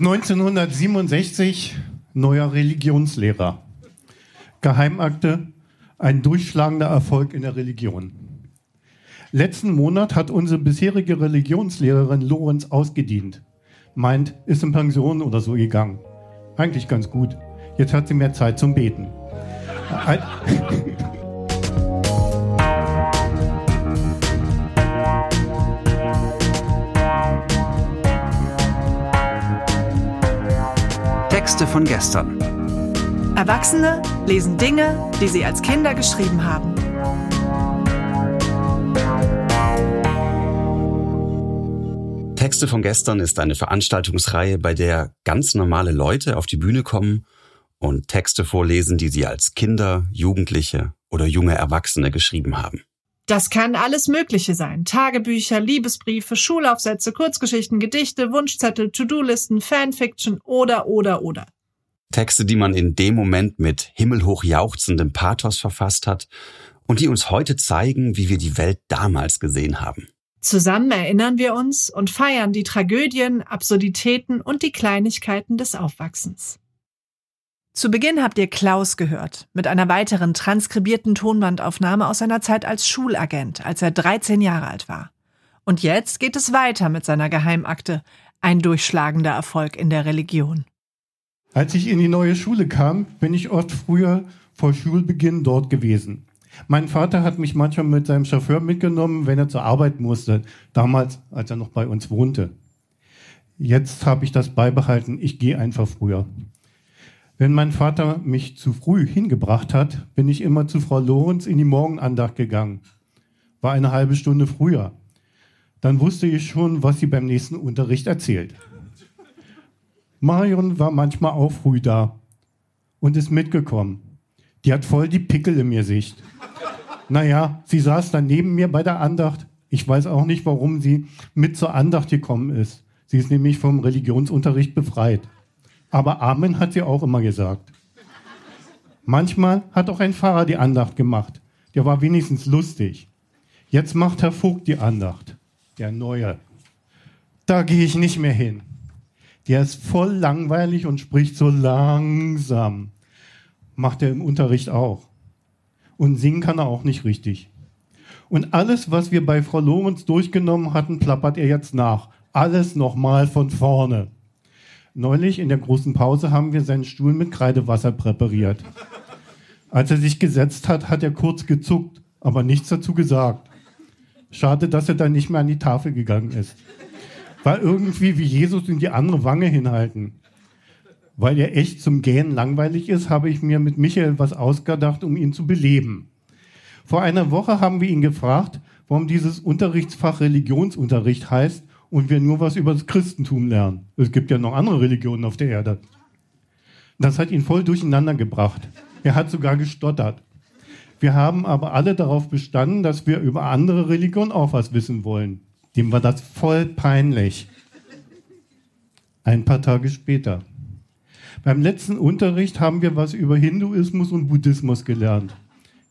1967 neuer Religionslehrer. Geheimakte, ein durchschlagender Erfolg in der Religion. Letzten Monat hat unsere bisherige Religionslehrerin Lorenz ausgedient. Meint, ist in Pension oder so gegangen. Eigentlich ganz gut. Jetzt hat sie mehr Zeit zum Beten. Texte von gestern. Erwachsene lesen Dinge, die sie als Kinder geschrieben haben. Texte von gestern ist eine Veranstaltungsreihe, bei der ganz normale Leute auf die Bühne kommen und Texte vorlesen, die sie als Kinder, Jugendliche oder junge Erwachsene geschrieben haben. Das kann alles Mögliche sein. Tagebücher, Liebesbriefe, Schulaufsätze, Kurzgeschichten, Gedichte, Wunschzettel, To-Do-Listen, Fanfiction oder, oder, oder. Texte, die man in dem Moment mit himmelhoch jauchzendem Pathos verfasst hat und die uns heute zeigen, wie wir die Welt damals gesehen haben. Zusammen erinnern wir uns und feiern die Tragödien, Absurditäten und die Kleinigkeiten des Aufwachsens. Zu Beginn habt ihr Klaus gehört, mit einer weiteren transkribierten Tonbandaufnahme aus seiner Zeit als Schulagent, als er 13 Jahre alt war. Und jetzt geht es weiter mit seiner Geheimakte, ein durchschlagender Erfolg in der Religion. Als ich in die neue Schule kam, bin ich oft früher vor Schulbeginn dort gewesen. Mein Vater hat mich manchmal mit seinem Chauffeur mitgenommen, wenn er zur Arbeit musste, damals, als er noch bei uns wohnte. Jetzt habe ich das beibehalten, ich gehe einfach früher. Wenn mein Vater mich zu früh hingebracht hat, bin ich immer zu Frau Lorenz in die Morgenandacht gegangen. War eine halbe Stunde früher. Dann wusste ich schon, was sie beim nächsten Unterricht erzählt. Marion war manchmal auch früh da und ist mitgekommen. Die hat voll die Pickel im Gesicht. Naja, sie saß dann neben mir bei der Andacht. Ich weiß auch nicht, warum sie mit zur Andacht gekommen ist. Sie ist nämlich vom Religionsunterricht befreit. Aber Amen hat sie auch immer gesagt. Manchmal hat auch ein Pfarrer die Andacht gemacht. Der war wenigstens lustig. Jetzt macht Herr Vogt die Andacht. Der Neue. Da gehe ich nicht mehr hin. Der ist voll langweilig und spricht so langsam. Macht er im Unterricht auch. Und singen kann er auch nicht richtig. Und alles, was wir bei Frau Lorenz durchgenommen hatten, plappert er jetzt nach. Alles nochmal von vorne. Neulich in der großen Pause haben wir seinen Stuhl mit Kreidewasser präpariert. Als er sich gesetzt hat, hat er kurz gezuckt, aber nichts dazu gesagt. Schade, dass er dann nicht mehr an die Tafel gegangen ist. War irgendwie wie Jesus in die andere Wange hinhalten. Weil er echt zum Gähnen langweilig ist, habe ich mir mit Michael was ausgedacht, um ihn zu beleben. Vor einer Woche haben wir ihn gefragt, warum dieses Unterrichtsfach Religionsunterricht heißt und wir nur was über das Christentum lernen. Es gibt ja noch andere Religionen auf der Erde. Das hat ihn voll durcheinander gebracht. Er hat sogar gestottert. Wir haben aber alle darauf bestanden, dass wir über andere Religionen auch was wissen wollen. Dem war das voll peinlich. Ein paar Tage später. Beim letzten Unterricht haben wir was über Hinduismus und Buddhismus gelernt.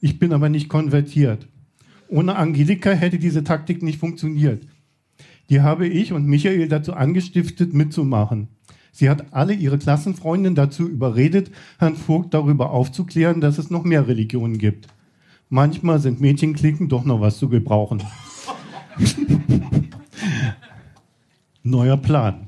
Ich bin aber nicht konvertiert. Ohne Angelika hätte diese Taktik nicht funktioniert. Die habe ich und Michael dazu angestiftet, mitzumachen. Sie hat alle ihre Klassenfreundinnen dazu überredet, Herrn Vogt darüber aufzuklären, dass es noch mehr Religionen gibt. Manchmal sind Mädchenklicken doch noch was zu gebrauchen. Neuer Plan.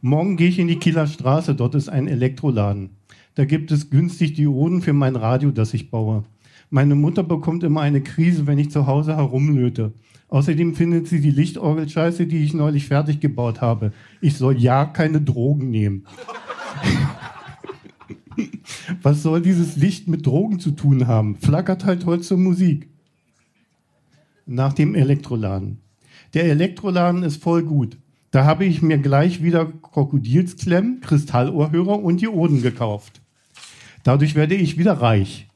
Morgen gehe ich in die Kieler Straße, dort ist ein Elektroladen. Da gibt es günstig Dioden für mein Radio, das ich baue. Meine Mutter bekommt immer eine Krise, wenn ich zu Hause herumlöte. Außerdem findet sie die Lichtorgel scheiße, die ich neulich fertig gebaut habe. Ich soll ja keine Drogen nehmen. Was soll dieses Licht mit Drogen zu tun haben? Flackert halt heute zur Musik. Nach dem Elektroladen. Der Elektroladen ist voll gut. Da habe ich mir gleich wieder Krokodilsklemmen, Kristallohrhörer und Dioden gekauft. Dadurch werde ich wieder reich.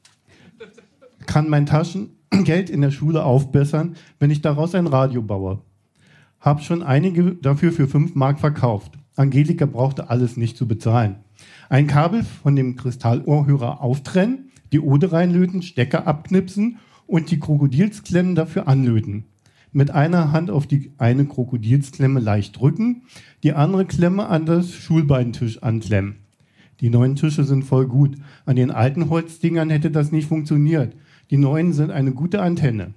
Kann mein Taschen Geld in der Schule aufbessern, wenn ich daraus ein Radio baue. Hab schon einige dafür für 5 Mark verkauft. Angelika brauchte alles nicht zu bezahlen. Ein Kabel von dem Kristallohrhörer auftrennen, die Ode reinlöten, Stecker abknipsen und die Krokodilsklemmen dafür anlöten. Mit einer Hand auf die eine Krokodilsklemme leicht drücken, die andere Klemme an das Schulbeintisch anklemmen. Die neuen Tische sind voll gut. An den alten Holzdingern hätte das nicht funktioniert. Die neuen sind eine gute Antenne.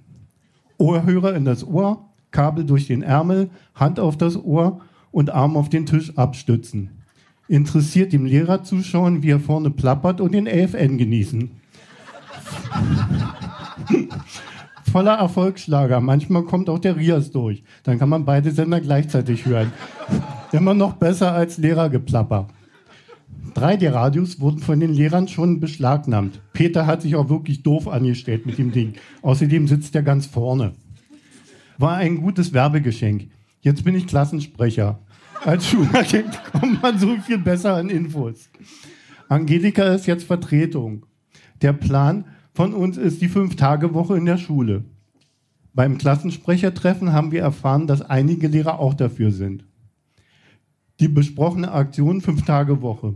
Ohrhörer in das Ohr, Kabel durch den Ärmel, Hand auf das Ohr und Arm auf den Tisch abstützen. Interessiert dem Lehrer zuschauen, wie er vorne plappert und den AFN genießen. Voller Erfolgsschlager. Manchmal kommt auch der Rias durch. Dann kann man beide Sender gleichzeitig hören. Immer noch besser als Lehrergeplapper. Drei der Radios wurden von den Lehrern schon beschlagnahmt. Peter hat sich auch wirklich doof angestellt mit dem Ding. Außerdem sitzt er ganz vorne. War ein gutes Werbegeschenk. Jetzt bin ich Klassensprecher. Als Schulagent kommt man so viel besser an Infos. Angelika ist jetzt Vertretung. Der Plan von uns ist die Fünf-Tage-Woche in der Schule. Beim Klassensprechertreffen haben wir erfahren, dass einige Lehrer auch dafür sind. Die besprochene Aktion Fünf-Tage-Woche.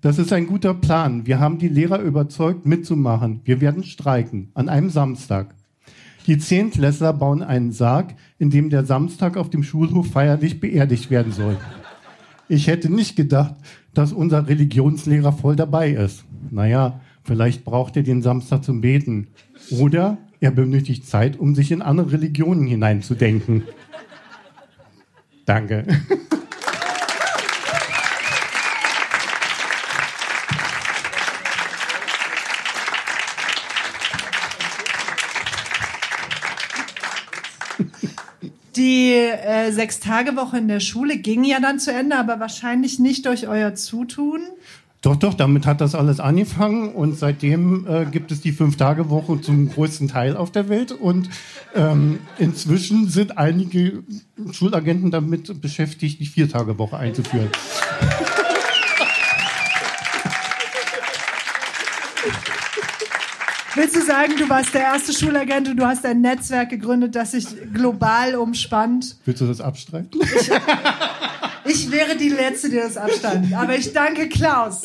Das ist ein guter Plan. Wir haben die Lehrer überzeugt, mitzumachen. Wir werden streiken an einem Samstag. Die Zehntklässler bauen einen Sarg, in dem der Samstag auf dem Schulhof feierlich beerdigt werden soll. Ich hätte nicht gedacht, dass unser Religionslehrer voll dabei ist. Naja, vielleicht braucht er den Samstag zum Beten. Oder er benötigt Zeit, um sich in andere Religionen hineinzudenken. Danke. Die äh, Sechs-Tage-Woche in der Schule ging ja dann zu Ende, aber wahrscheinlich nicht durch euer Zutun. Doch, doch, damit hat das alles angefangen und seitdem äh, gibt es die Fünf-Tage-Woche zum größten Teil auf der Welt und ähm, inzwischen sind einige Schulagenten damit beschäftigt, die Vier-Tage-Woche einzuführen. Willst du sagen, du warst der erste Schulagent und du hast ein Netzwerk gegründet, das sich global umspannt? Willst du das abstreiten? Ich, wäre die Letzte, die das abstand. Aber ich danke Klaus.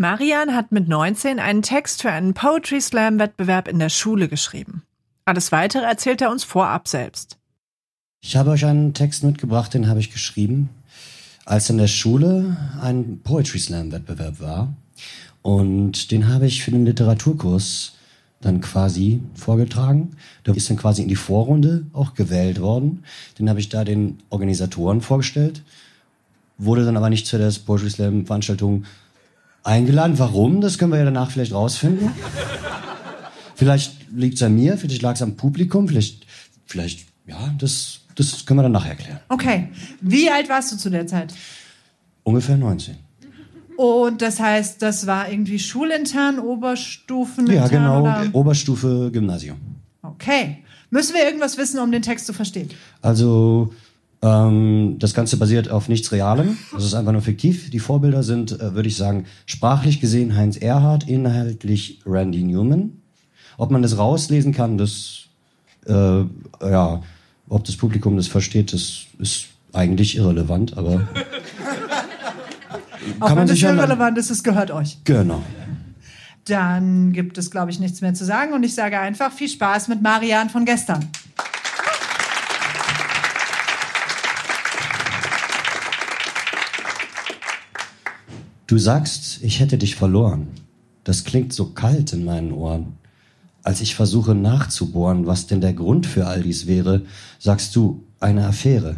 Marian hat mit 19 einen Text für einen Poetry Slam Wettbewerb in der Schule geschrieben. Alles weitere erzählt er uns vorab selbst. Ich habe euch einen Text mitgebracht, den habe ich geschrieben, als in der Schule ein Poetry Slam Wettbewerb war. Und den habe ich für den Literaturkurs dann quasi vorgetragen. Der ist dann quasi in die Vorrunde auch gewählt worden. Den habe ich da den Organisatoren vorgestellt, wurde dann aber nicht zu der Poetry Slam Veranstaltung eingeladen. Warum? Das können wir ja danach vielleicht rausfinden. vielleicht liegt es an mir, vielleicht lag es am Publikum, vielleicht, vielleicht, ja, das, das können wir dann nachher erklären. Okay. Wie alt warst du zu der Zeit? Ungefähr 19. Und das heißt, das war irgendwie schulintern, Oberstufen? Ja, genau. Oder? Oberstufe, Gymnasium. Okay. Müssen wir irgendwas wissen, um den Text zu verstehen? Also, ähm, das Ganze basiert auf nichts Realem. Das ist einfach nur fiktiv. Die Vorbilder sind, äh, würde ich sagen, sprachlich gesehen Heinz Erhardt, inhaltlich Randy Newman. Ob man das rauslesen kann, das, äh, ja, ob das Publikum das versteht, das ist eigentlich irrelevant, aber. Auch wenn das irrelevant ist, es gehört euch. Genau. Dann gibt es, glaube ich, nichts mehr zu sagen und ich sage einfach viel Spaß mit Marian von gestern. Du sagst, ich hätte dich verloren. Das klingt so kalt in meinen Ohren. Als ich versuche nachzubohren, was denn der Grund für all dies wäre, sagst du, eine Affäre.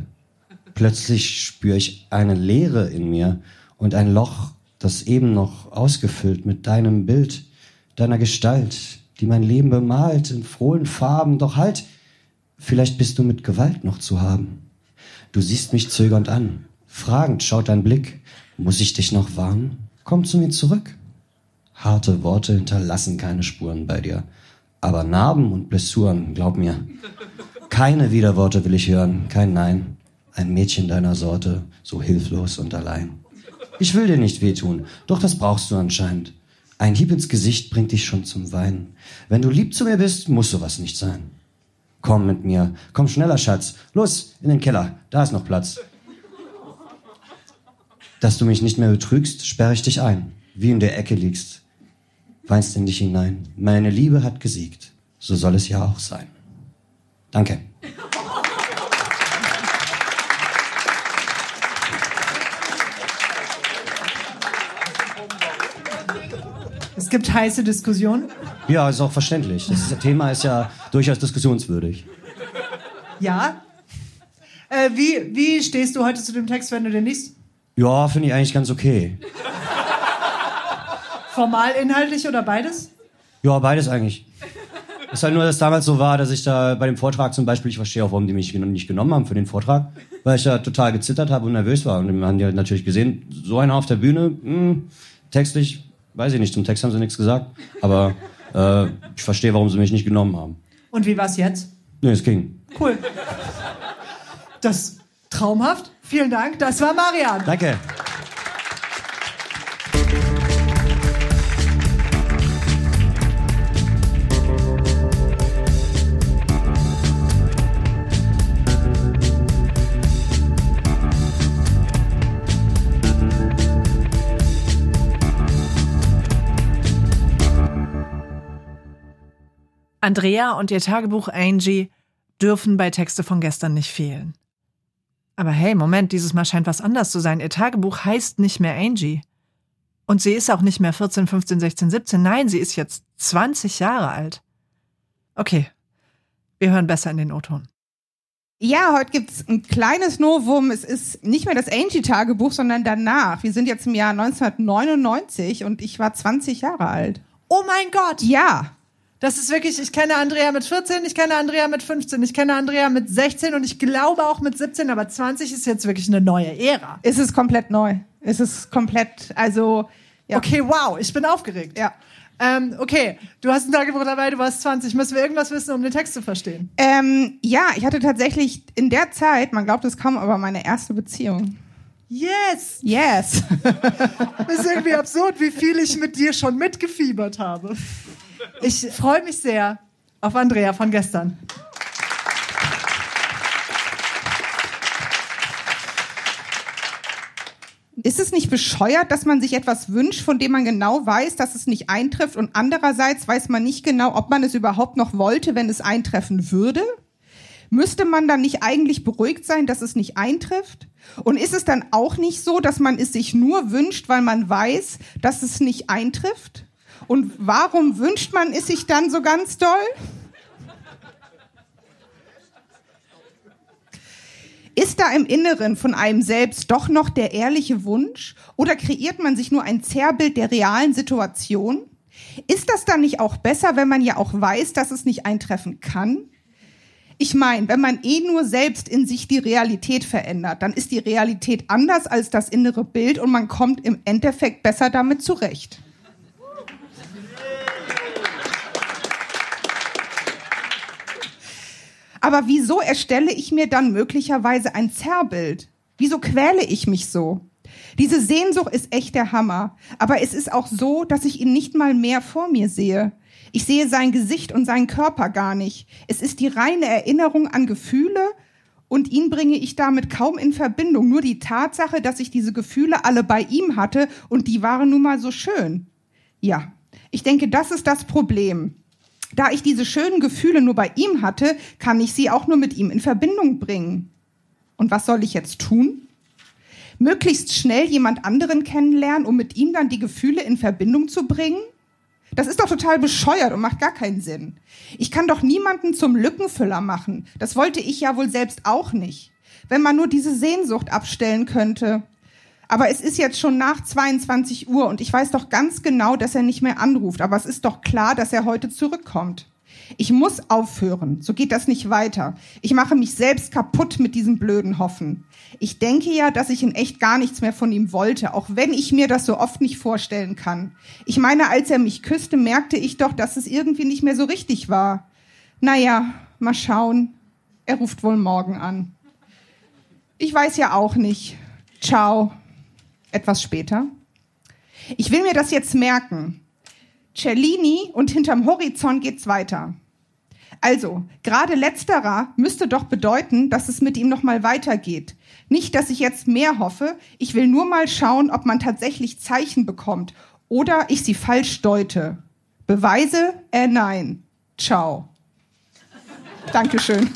Plötzlich spüre ich eine Leere in mir und ein Loch, das eben noch ausgefüllt mit deinem Bild, deiner Gestalt, die mein Leben bemalt in frohen Farben. Doch halt, vielleicht bist du mit Gewalt noch zu haben. Du siehst mich zögernd an. Fragend schaut dein Blick. Muss ich dich noch warnen? Komm zu mir zurück. Harte Worte hinterlassen keine Spuren bei dir. Aber Narben und Blessuren, glaub mir. Keine Widerworte will ich hören, kein Nein. Ein Mädchen deiner Sorte, so hilflos und allein. Ich will dir nicht wehtun, doch das brauchst du anscheinend. Ein Hieb ins Gesicht bringt dich schon zum Weinen. Wenn du lieb zu mir bist, muss sowas nicht sein. Komm mit mir. Komm schneller, Schatz. Los, in den Keller. Da ist noch Platz. Dass du mich nicht mehr betrügst, sperre ich dich ein. Wie in der Ecke liegst. Weinst in dich hinein. Meine Liebe hat gesiegt. So soll es ja auch sein. Danke. Es gibt heiße Diskussionen. Ja, ist auch verständlich. Das Thema ist ja durchaus diskussionswürdig. Ja. Äh, wie, wie stehst du heute zu dem Text, wenn du den liest? Ja, finde ich eigentlich ganz okay. Formal, inhaltlich oder beides? Ja, beides eigentlich. Ist halt nur, dass damals so war, dass ich da bei dem Vortrag zum Beispiel, ich verstehe auch, warum die mich nicht genommen haben für den Vortrag, weil ich da total gezittert habe und nervös war. Und dann haben die halt natürlich gesehen, so einer auf der Bühne, mh, hm, textlich, weiß ich nicht, zum Text haben sie nichts gesagt, aber äh, ich verstehe, warum sie mich nicht genommen haben. Und wie war's jetzt? Nee, es ging. Cool. Das traumhaft. Vielen Dank. Das war Marian. Danke. Andrea und ihr Tagebuch Angie dürfen bei Texte von gestern nicht fehlen. Aber hey, Moment, dieses Mal scheint was anders zu sein. Ihr Tagebuch heißt nicht mehr Angie. Und sie ist auch nicht mehr 14, 15, 16, 17. Nein, sie ist jetzt 20 Jahre alt. Okay, wir hören besser in den O-Ton. Ja, heute gibt's ein kleines Novum. Es ist nicht mehr das Angie-Tagebuch, sondern danach. Wir sind jetzt im Jahr 1999 und ich war 20 Jahre alt. Oh mein Gott! Ja, Das ist wirklich, ich kenne Andrea mit 14, ich kenne Andrea mit 15, ich kenne Andrea mit 16 und ich glaube auch mit 17, aber 20 ist jetzt wirklich eine neue Ära. es ist komplett neu. Es ist komplett, also, ja. Okay, wow, ich bin aufgeregt. Ja. Ähm, okay, du hast ein Tagebuch dabei, du warst 20. Müssen wir irgendwas wissen, um den Text zu verstehen? Ähm, ja, ich hatte tatsächlich in der Zeit, man glaubt es kaum, aber meine erste Beziehung. Yes! Yes. Das ist irgendwie absurd, wie viel ich mit dir schon mitgefiebert habe. Ich freue mich sehr auf Andrea von gestern. Ist es nicht bescheuert, dass man sich etwas wünscht, von dem man genau weiß, dass es nicht eintrifft und andererseits weiß man nicht genau, ob man es überhaupt noch wollte, wenn es eintreffen würde? Müsste man dann nicht eigentlich beruhigt sein, dass es nicht eintrifft? Und ist es dann auch nicht so, dass man es sich nur wünscht, weil man weiß, dass es nicht eintrifft? Und warum wünscht man es sich dann so ganz doll? Ist da im Inneren von einem selbst doch noch der ehrliche Wunsch oder kreiert man sich nur ein Zerrbild der realen Situation? Ist das dann nicht auch besser, wenn man ja auch weiß, dass es nicht eintreffen kann? Ich meine, wenn man eh nur selbst in sich die Realität verändert, dann ist die Realität anders als das innere Bild und man kommt im Endeffekt besser damit zurecht. Aber wieso erstelle ich mir dann möglicherweise ein Zerrbild? Wieso quäle ich mich so? Diese Sehnsucht ist echt der Hammer. Aber es ist auch so, dass ich ihn nicht mal mehr vor mir sehe. Ich sehe sein Gesicht und seinen Körper gar nicht. Es ist die reine Erinnerung an Gefühle und ihn bringe ich damit kaum in Verbindung. Nur die Tatsache, dass ich diese Gefühle alle bei ihm hatte und die waren nun mal so schön. Ja, ich denke, das ist das Problem. Da ich diese schönen Gefühle nur bei ihm hatte, kann ich sie auch nur mit ihm in Verbindung bringen. Und was soll ich jetzt tun? Möglichst schnell jemand anderen kennenlernen, um mit ihm dann die Gefühle in Verbindung zu bringen? Das ist doch total bescheuert und macht gar keinen Sinn. Ich kann doch niemanden zum Lückenfüller machen. Das wollte ich ja wohl selbst auch nicht. Wenn man nur diese Sehnsucht abstellen könnte. Aber es ist jetzt schon nach 22 Uhr und ich weiß doch ganz genau, dass er nicht mehr anruft. Aber es ist doch klar, dass er heute zurückkommt. Ich muss aufhören. So geht das nicht weiter. Ich mache mich selbst kaputt mit diesem blöden Hoffen. Ich denke ja, dass ich in echt gar nichts mehr von ihm wollte, auch wenn ich mir das so oft nicht vorstellen kann. Ich meine, als er mich küsste, merkte ich doch, dass es irgendwie nicht mehr so richtig war. Naja, mal schauen. Er ruft wohl morgen an. Ich weiß ja auch nicht. Ciao. Etwas später. Ich will mir das jetzt merken. Cellini und hinterm Horizont geht's weiter. Also, gerade letzterer müsste doch bedeuten, dass es mit ihm noch mal weitergeht. Nicht, dass ich jetzt mehr hoffe, ich will nur mal schauen, ob man tatsächlich Zeichen bekommt oder ich sie falsch deute. Beweise? Äh, nein. Ciao. Dankeschön.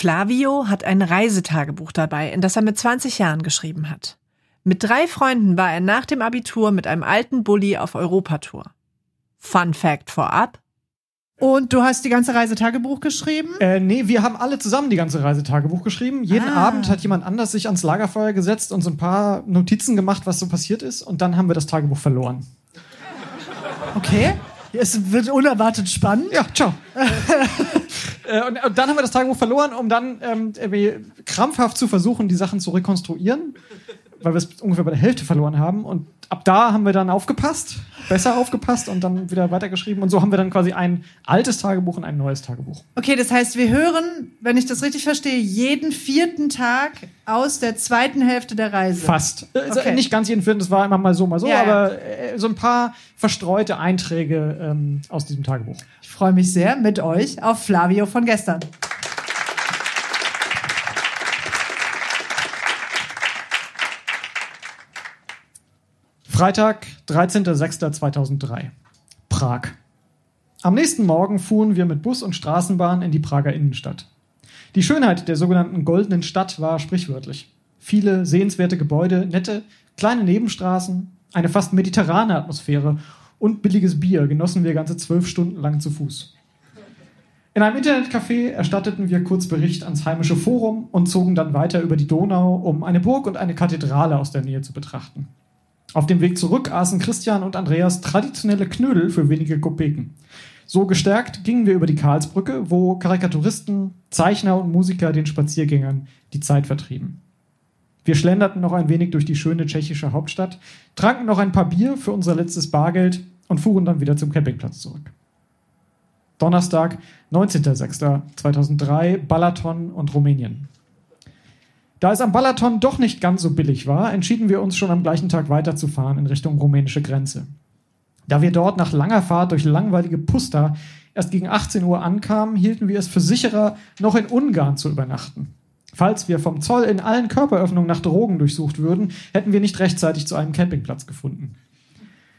Flavio hat ein Reisetagebuch dabei, in das er mit 20 Jahren geschrieben hat. Mit drei Freunden war er nach dem Abitur mit einem alten Bulli auf Europatour. Fun Fact vorab. Und du hast die ganze Reisetagebuch geschrieben? Äh, nee, wir haben alle zusammen die ganze Reisetagebuch geschrieben. Jeden Ah. Abend hat jemand anders sich ans Lagerfeuer gesetzt und so ein paar Notizen gemacht, was so passiert ist. Und dann haben wir das Tagebuch verloren. Okay. Es wird unerwartet spannend. Ja, ciao. äh, und, und dann haben wir das Tagebuch verloren, um dann ähm, krampfhaft zu versuchen, die Sachen zu rekonstruieren, weil wir es ungefähr bei der Hälfte verloren haben. Und ab da haben wir dann aufgepasst, besser aufgepasst und dann wieder weitergeschrieben. Und so haben wir dann quasi ein altes Tagebuch und ein neues Tagebuch. Okay, das heißt, wir hören, wenn ich das richtig verstehe, jeden vierten Tag aus der zweiten Hälfte der Reise. Fast. Also Okay. Nicht ganz jeden vierten, das war immer mal so, mal so, Ja, ja. aber äh, so ein paar verstreute Einträge ähm, aus diesem Tagebuch. Ich freue mich sehr mit euch auf Flavio von gestern. Freitag, 13.06.2003. Prag. Am nächsten Morgen fuhren wir mit Bus und Straßenbahn in die Prager Innenstadt. Die Schönheit der sogenannten Goldenen Stadt war sprichwörtlich. Viele sehenswerte Gebäude, nette, kleine Nebenstraßen, eine fast mediterrane Atmosphäre und billiges Bier genossen wir ganze zwölf Stunden lang zu Fuß. In einem Internetcafé erstatteten wir kurz Bericht ans heimische Forum und zogen dann weiter über die Donau, um eine Burg und eine Kathedrale aus der Nähe zu betrachten. Auf dem Weg zurück aßen Christian und Andreas traditionelle Knödel für wenige Kopeken. So gestärkt gingen wir über die Karlsbrücke, wo Karikaturisten, Zeichner und Musiker den Spaziergängern die Zeit vertrieben. Wir schlenderten noch ein wenig durch die schöne tschechische Hauptstadt, tranken noch ein paar Bier für unser letztes Bargeld und fuhren dann wieder zum Campingplatz zurück. Donnerstag, 19.06.2003, Balaton und Rumänien. Da es am Balaton doch nicht ganz so billig war, entschieden wir uns schon am gleichen Tag weiterzufahren in Richtung rumänische Grenze. Da wir dort nach langer Fahrt durch langweilige Pusta erst gegen 18 Uhr ankamen, hielten wir es für sicherer, noch in Ungarn zu übernachten. Falls wir vom Zoll in allen Körperöffnungen nach Drogen durchsucht würden, hätten wir nicht rechtzeitig zu einem Campingplatz gefunden.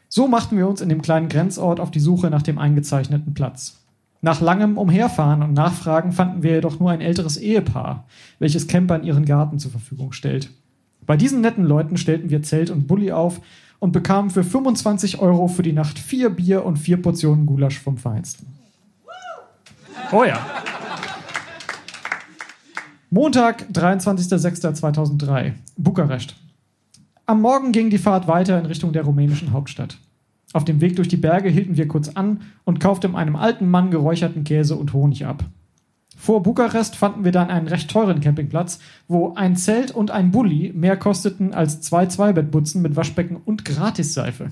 So machten wir uns in dem kleinen Grenzort auf die Suche nach dem eingezeichneten Platz. Nach langem Umherfahren und Nachfragen fanden wir jedoch nur ein älteres Ehepaar, welches Campern ihren Garten zur Verfügung stellt. Bei diesen netten Leuten stellten wir Zelt und Bulli auf und bekamen für 25 Euro für die Nacht vier Bier und vier Portionen Gulasch vom Feinsten. Oh ja. Montag, 23.06.2003, Bukarest. Am Morgen ging die Fahrt weiter in Richtung der rumänischen Hauptstadt. Auf dem Weg durch die Berge hielten wir kurz an und kauften einem alten Mann geräucherten Käse und Honig ab. Vor Bukarest fanden wir dann einen recht teuren Campingplatz, wo ein Zelt und ein Bulli mehr kosteten als zwei Zweibettbutzen mit Waschbecken und Gratisseife.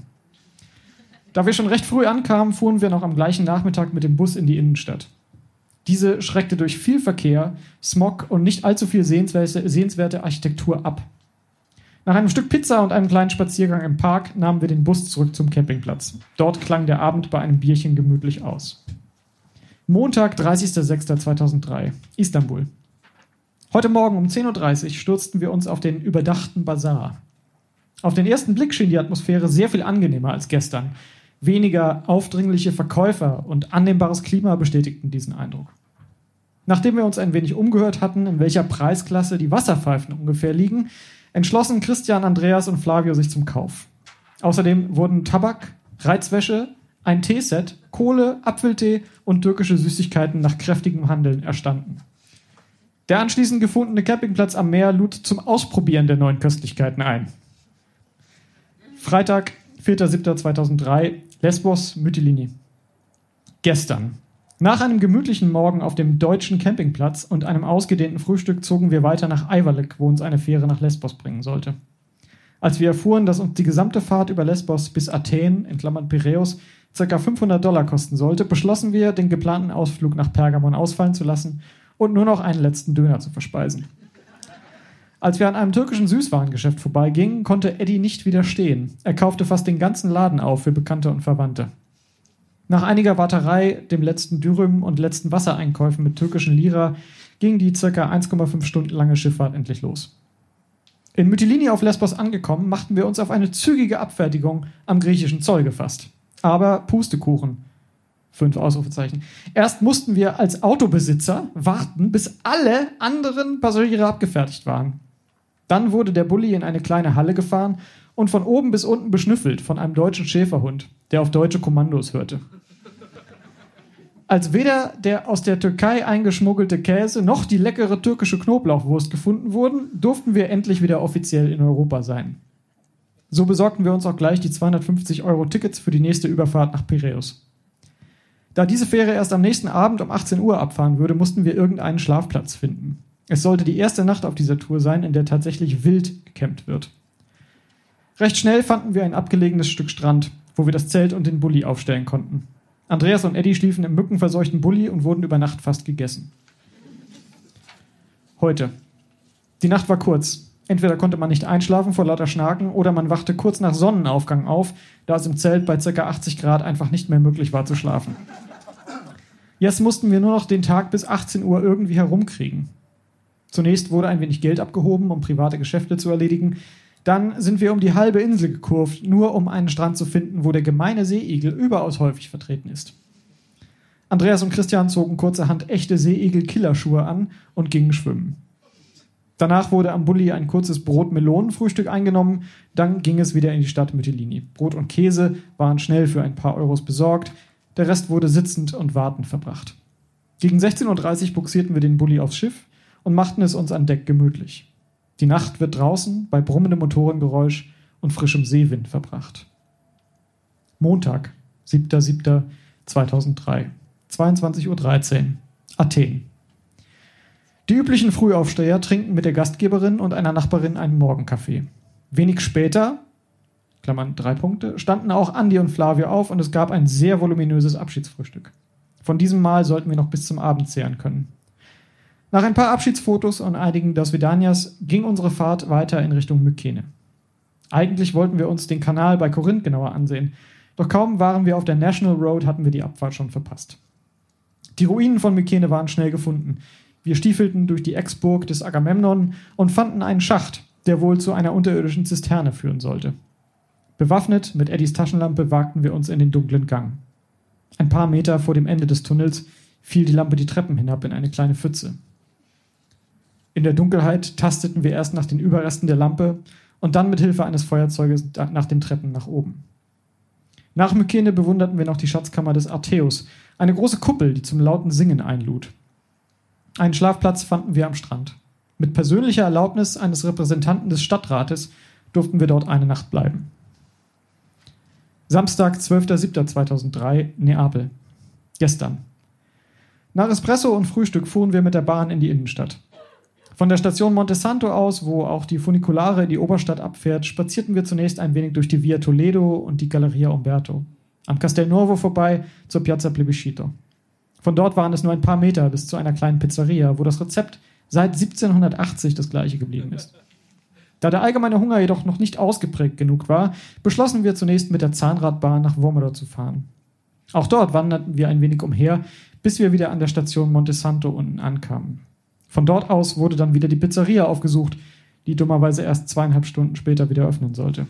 Da wir schon recht früh ankamen, fuhren wir noch am gleichen Nachmittag mit dem Bus in die Innenstadt. Diese schreckte durch viel Verkehr, Smog und nicht allzu viel sehenswerte, Architektur ab. Nach einem Stück Pizza und einem kleinen Spaziergang im Park nahmen wir den Bus zurück zum Campingplatz. Dort klang der Abend bei einem Bierchen gemütlich aus. Montag, 30.06.2003, Istanbul. Heute Morgen um 10.30 Uhr stürzten wir uns auf den überdachten Bazar. Auf den ersten Blick schien die Atmosphäre sehr viel angenehmer als gestern. Weniger aufdringliche Verkäufer und annehmbares Klima bestätigten diesen Eindruck. Nachdem wir uns ein wenig umgehört hatten, in welcher Preisklasse die Wasserpfeifen ungefähr liegen, entschlossen Christian, Andreas und Flavio sich zum Kauf. Außerdem wurden Tabak, Reizwäsche, ein Teeset, Kohle, Apfeltee und türkische Süßigkeiten nach kräftigem Handeln erstanden. Der anschließend gefundene Campingplatz am Meer lud zum Ausprobieren der neuen Köstlichkeiten ein. Freitag, 4.7.2003, Lesbos, Mytilini. Gestern. Nach einem gemütlichen Morgen auf dem deutschen Campingplatz und einem ausgedehnten Frühstück zogen wir weiter nach Eiverlek, wo uns eine Fähre nach Lesbos bringen sollte. Als wir erfuhren, dass uns die gesamte Fahrt über Lesbos bis Athen, in Klammern Piräus, ca. 500 Dollar kosten sollte, beschlossen wir, den geplanten Ausflug nach Pergamon ausfallen zu lassen und nur noch einen letzten Döner zu verspeisen. Als wir an einem türkischen Süßwarengeschäft vorbeigingen, konnte Eddie nicht widerstehen. Er kaufte fast den ganzen Laden auf für Bekannte und Verwandte. Nach einiger Warterei, dem letzten Dürüm und letzten Wassereinkäufen mit türkischen Lira ging die ca. 1,5 Stunden lange Schifffahrt endlich los. In Mytilini auf Lesbos angekommen, machten wir uns auf eine zügige Abfertigung am griechischen Zoll gefasst. Aber Pustekuchen. Fünf Ausrufezeichen. Erst mussten wir als Autobesitzer warten, bis alle anderen Passagiere abgefertigt waren. Dann wurde der Bulli in eine kleine Halle gefahren und von oben bis unten beschnüffelt von einem deutschen Schäferhund, der auf deutsche Kommandos hörte. Als weder der aus der Türkei eingeschmuggelte Käse noch die leckere türkische Knoblauchwurst gefunden wurden, durften wir endlich wieder offiziell in Europa sein. So besorgten wir uns auch gleich die 250 Euro Tickets für die nächste Überfahrt nach Piräus. Da diese Fähre erst am nächsten Abend um 18 Uhr abfahren würde, mussten wir irgendeinen Schlafplatz finden. Es sollte die erste Nacht auf dieser Tour sein, in der tatsächlich wild gecampt wird. Recht schnell fanden wir ein abgelegenes Stück Strand, wo wir das Zelt und den Bulli aufstellen konnten. Andreas und Eddie schliefen im mückenverseuchten Bulli und wurden über Nacht fast gegessen. Heute. Die Nacht war kurz. Entweder konnte man nicht einschlafen vor lauter Schnaken oder man wachte kurz nach Sonnenaufgang auf, da es im Zelt bei ca. 80 Grad einfach nicht mehr möglich war zu schlafen. Jetzt mussten wir nur noch den Tag bis 18 Uhr irgendwie herumkriegen. Zunächst wurde ein wenig Geld abgehoben, um private Geschäfte zu erledigen. Dann sind wir um die halbe Insel gekurvt, nur um einen Strand zu finden, wo der gemeine Seeigel überaus häufig vertreten ist. Andreas und Christian zogen kurzerhand echte Seeigel-Killerschuhe an und gingen schwimmen. Danach wurde am Bulli ein kurzes Brot-Melonen-Frühstück eingenommen, dann ging es wieder in die Stadt Mytilini. Brot und Käse waren schnell für ein paar Euros besorgt, der Rest wurde sitzend und wartend verbracht. Gegen 16.30 Uhr buxierten wir den Bulli aufs Schiff und machten es uns an Deck gemütlich. Die Nacht wird draußen bei brummendem Motorengeräusch und frischem Seewind verbracht. Montag, 7.7.2003, 22.13 Uhr, Athen. Die üblichen Frühaufsteher trinken mit der Gastgeberin und einer Nachbarin einen Morgenkaffee. Wenig später, Klammern drei Punkte, standen auch Andi und Flavio auf und es gab ein sehr voluminöses Abschiedsfrühstück. Von diesem Mal sollten wir noch bis zum Abend zehren können. Nach ein paar Abschiedsfotos und einigen Das Vidanias ging unsere Fahrt weiter in Richtung Mykene. Eigentlich wollten wir uns den Kanal bei Korinth genauer ansehen, doch kaum waren wir auf der National Road, hatten wir die Abfahrt schon verpasst. Die Ruinen von Mykene waren schnell gefunden. Wir stiefelten durch die Ex-Burg des Agamemnon und fanden einen Schacht, der wohl zu einer unterirdischen Zisterne führen sollte. Bewaffnet mit Eddies Taschenlampe wagten wir uns in den dunklen Gang. Ein paar Meter vor dem Ende des Tunnels fiel die Lampe die Treppen hinab in eine kleine Pfütze. In der Dunkelheit tasteten wir erst nach den Überresten der Lampe und dann mit Hilfe eines Feuerzeuges nach den Treppen nach oben. Nach Mykene bewunderten wir noch die Schatzkammer des Arteus, eine große Kuppel, die zum lauten Singen einlud. Einen Schlafplatz fanden wir am Strand. Mit persönlicher Erlaubnis eines Repräsentanten des Stadtrates durften wir dort eine Nacht bleiben. Samstag, 12.07.2003, Neapel. Gestern. Nach Espresso und Frühstück fuhren wir mit der Bahn in die Innenstadt. Von der Station Monte Santo aus, wo auch die Funikulare in die Oberstadt abfährt, spazierten wir zunächst ein wenig durch die Via Toledo und die Galleria Umberto. Am Castel Nuovo vorbei zur Piazza Plebiscito. Von dort waren es nur ein paar Meter bis zu einer kleinen Pizzeria, wo das Rezept seit 1780 das gleiche geblieben ist. Da der allgemeine Hunger jedoch noch nicht ausgeprägt genug war, beschlossen wir zunächst mit der Zahnradbahn nach Womero zu fahren. Auch dort wanderten wir ein wenig umher, bis wir wieder an der Station Monte Santo unten ankamen. Von dort aus wurde dann wieder die Pizzeria aufgesucht, die dummerweise erst zweieinhalb Stunden später wieder öffnen sollte.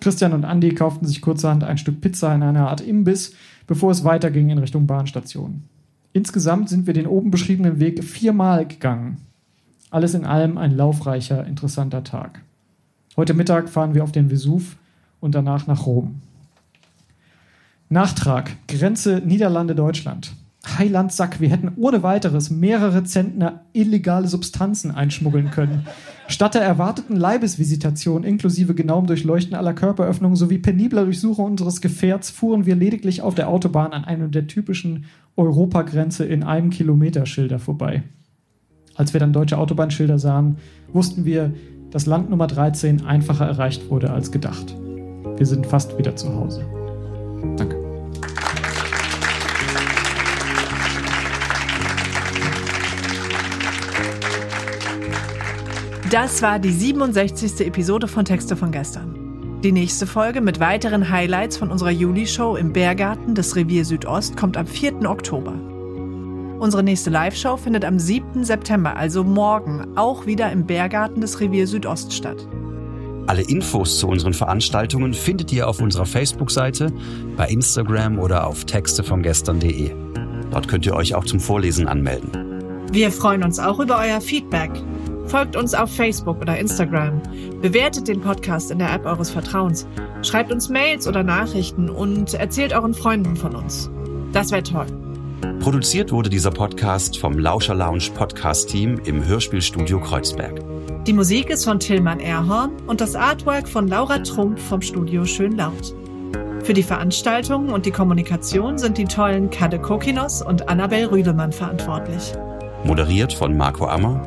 Christian und Andy kauften sich kurzerhand ein Stück Pizza in einer Art Imbiss, bevor es weiterging in Richtung Bahnstation. Insgesamt sind wir den oben beschriebenen Weg viermal gegangen. Alles in allem ein laufreicher, interessanter Tag. Heute Mittag fahren wir auf den Vesuv und danach nach Rom. Nachtrag: Grenze Niederlande-Deutschland. Heilandsack, wir hätten ohne weiteres mehrere Zentner illegale Substanzen einschmuggeln können. Statt der erwarteten Leibesvisitation inklusive genauem Durchleuchten aller Körperöffnungen sowie penibler Durchsuchung unseres Gefährts fuhren wir lediglich auf der Autobahn an einem der typischen Europagrenze in einem Kilometer Schilder vorbei. Als wir dann deutsche Autobahnschilder sahen, wussten wir, dass Land Nummer 13 einfacher erreicht wurde als gedacht. Wir sind fast wieder zu Hause. Danke. Das war die 67. Episode von Texte von gestern. Die nächste Folge mit weiteren Highlights von unserer Juli-Show im Bärgarten des Revier Südost kommt am 4. Oktober. Unsere nächste Live-Show findet am 7. September, also morgen, auch wieder im Bärgarten des Revier Südost statt. Alle Infos zu unseren Veranstaltungen findet ihr auf unserer Facebook-Seite, bei Instagram oder auf textevongestern.de. Dort könnt ihr euch auch zum Vorlesen anmelden. Wir freuen uns auch über euer Feedback. Folgt uns auf Facebook oder Instagram. Bewertet den Podcast in der App eures Vertrauens. Schreibt uns Mails oder Nachrichten und erzählt euren Freunden von uns. Das wäre toll. Produziert wurde dieser Podcast vom Lauscher Lounge Podcast Team im Hörspielstudio Kreuzberg. Die Musik ist von Tillmann Erhorn und das Artwork von Laura Trump vom Studio Schönlaut. Für die Veranstaltungen und die Kommunikation sind die tollen Kade Kokinos und Annabel Rüdemann verantwortlich. Moderiert von Marco Ammer